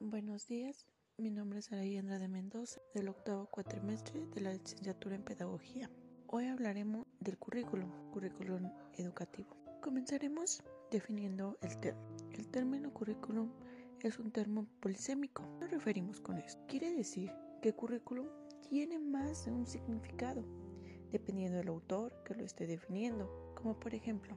Buenos días, mi nombre es Arayendra de Mendoza, del octavo cuatrimestre de la licenciatura en Pedagogía. Hoy hablaremos del currículum, currículum educativo. Comenzaremos definiendo el término. El término currículum es un término polisémico. ¿Qué nos referimos con esto? Quiere decir que currículum tiene más de un significado, dependiendo del autor que lo esté definiendo, como por ejemplo,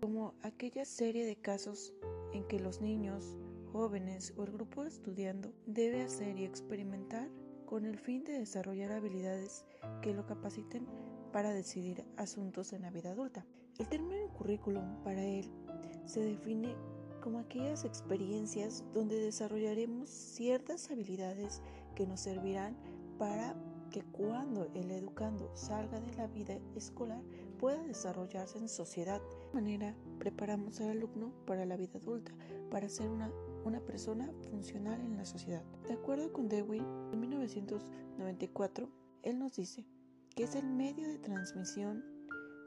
como aquella serie de casos en que los niños jóvenes o el grupo estudiando debe hacer y experimentar con el fin de desarrollar habilidades que lo capaciten para decidir asuntos en la vida adulta. El término currículum para él se define como aquellas experiencias donde desarrollaremos ciertas habilidades que nos servirán para que cuando el educando salga de la vida escolar pueda desarrollarse en sociedad. De esta manera preparamos al alumno para la vida adulta, para ser una una persona funcional en la sociedad. De acuerdo con Dewey, en 1994, él nos dice que es el medio de transmisión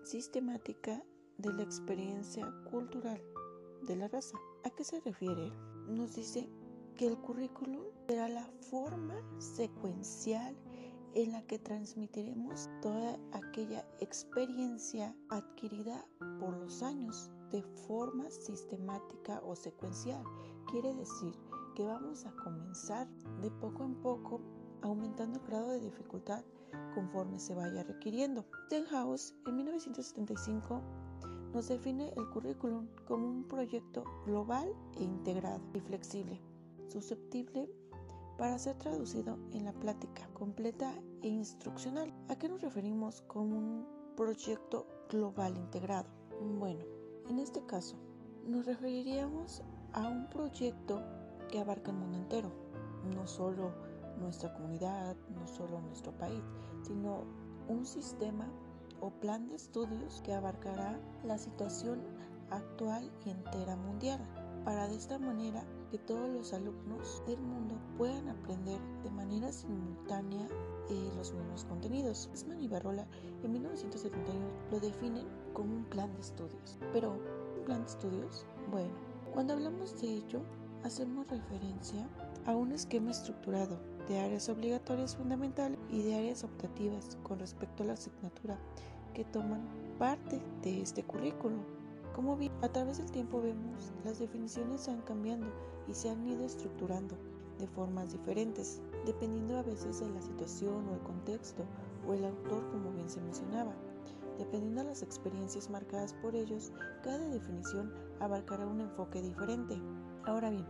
sistemática de la experiencia cultural de la raza. ¿A qué se refiere? Nos dice que el currículum será la forma secuencial en la que transmitiremos toda aquella experiencia adquirida por los años de forma sistemática o secuencial. Quiere decir que vamos a comenzar de poco en poco aumentando el grado de dificultad conforme se vaya requiriendo. Stenhouse en 1975 nos define el currículum como un proyecto global e integrado y flexible, susceptible para ser traducido en la plática completa e instruccional. ¿A qué nos referimos con un proyecto global integrado? Bueno, en este caso, nos referiríamos a un proyecto que abarca el mundo entero, no solo nuestra comunidad, no solo nuestro país, sino un sistema o plan de estudios que abarcará la situación actual y entera mundial, para de esta manera que todos los alumnos del mundo puedan aprender de manera simultánea eh, los mismos contenidos. Esman y Barrola en 1971 lo definen como un plan de estudios. Pero, ¿un plan de estudios? Bueno, cuando hablamos de ello, hacemos referencia a un esquema estructurado de áreas obligatorias fundamentales y de áreas optativas con respecto a la asignatura que toman parte de este currículo. Como bien, a través del tiempo vemos, las definiciones se han cambiando y se han ido estructurando de formas diferentes, dependiendo a veces de la situación o el contexto o el autor como bien se mencionaba. Dependiendo de las experiencias marcadas por ellos, cada definición abarcará un enfoque diferente. Ahora bien,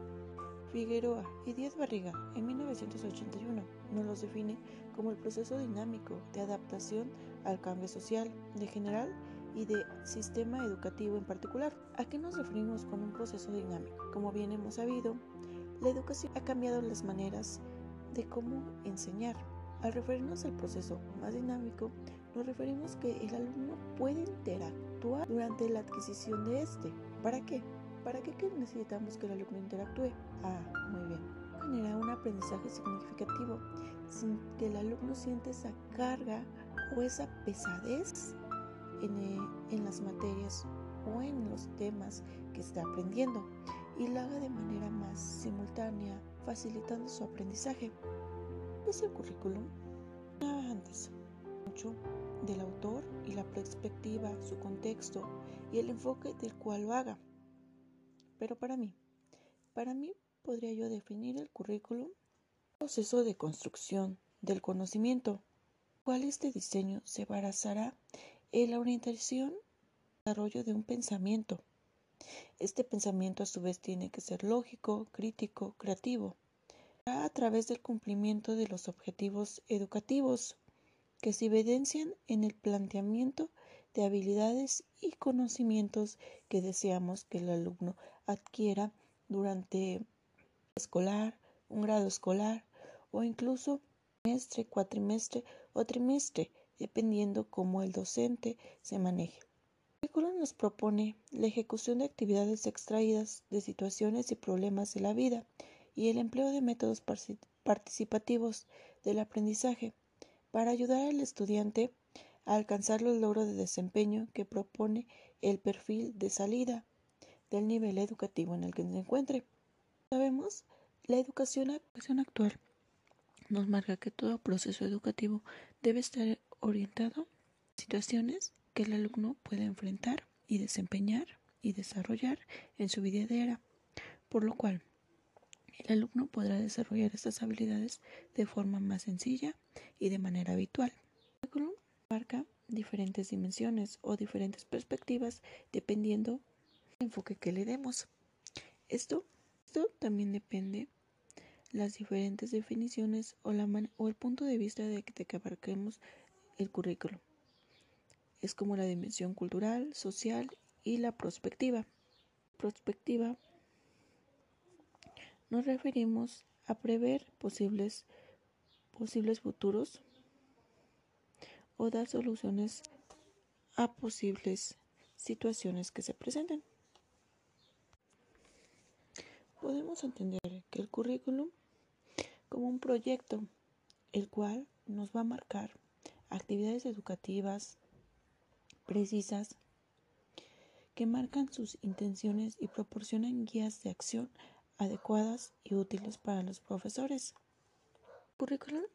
Figueroa y Díaz Barriga en 1981 nos los define como el proceso dinámico de adaptación al cambio social, de general y de sistema educativo en particular. ¿A qué nos referimos con un proceso dinámico? Como bien hemos sabido, la educación ha cambiado las maneras de cómo enseñar. Al referirnos al proceso más dinámico, nos referimos que el alumno puede interactuar durante la adquisición de este. ¿Para qué? ¿Para qué necesitamos que el alumno interactúe? Ah, muy bien. Genera un aprendizaje significativo sin que el alumno siente esa carga o esa pesadez en, eh, en las materias o en los temas que está aprendiendo y lo haga de manera más simultánea, facilitando su aprendizaje. Es el currículum. Perspectiva, su contexto y el enfoque del cual lo haga. Pero para mí, para mí podría yo definir el currículum proceso de construcción del conocimiento, cual este diseño se basará en la orientación desarrollo de un pensamiento. Este pensamiento a su vez tiene que ser lógico, crítico, creativo, a través del cumplimiento de los objetivos educativos que se evidencian en el planteamiento de habilidades y conocimientos que deseamos que el alumno adquiera durante escolar, un grado escolar o incluso trimestre, cuatrimestre o trimestre, dependiendo cómo el docente se maneje. El currículo nos propone la ejecución de actividades extraídas de situaciones y problemas de la vida y el empleo de métodos participativos del aprendizaje para ayudar al estudiante a alcanzar los logros de desempeño que propone el perfil de salida del nivel educativo en el que se encuentre. Sabemos La educación, actual nos marca que todo proceso educativo debe estar orientado a situaciones que el alumno puede enfrentar y desempeñar y desarrollar en su vida diaria, por lo cual el alumno podrá desarrollar estas habilidades de forma más sencilla y de manera habitual. El currículum abarca diferentes dimensiones o diferentes perspectivas dependiendo del enfoque que le demos. Esto, esto también depende las diferentes definiciones o, la o el punto de vista de, de que abarquemos el currículum. Es como la dimensión cultural, social y la prospectiva. Prospectiva nos referimos a prever posibles, futuros o dar soluciones a posibles situaciones que se presenten. Podemos entender que el currículum como un proyecto, el cual nos va a marcar actividades educativas precisas que marcan sus intenciones y proporcionan guías de acción adecuadas y útiles para los profesores. El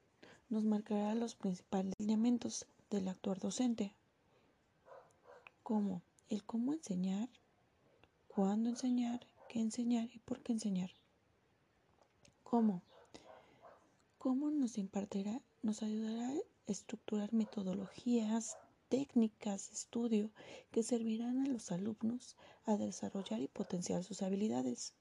nos marcará los principales lineamientos del actuar docente, como el cómo enseñar, cuándo enseñar, qué enseñar y por qué enseñar. ¿Cómo? ¿Cómo nos impartirá? Nos ayudará a estructurar metodologías, técnicas de estudio que servirán a los alumnos a desarrollar y potenciar sus habilidades.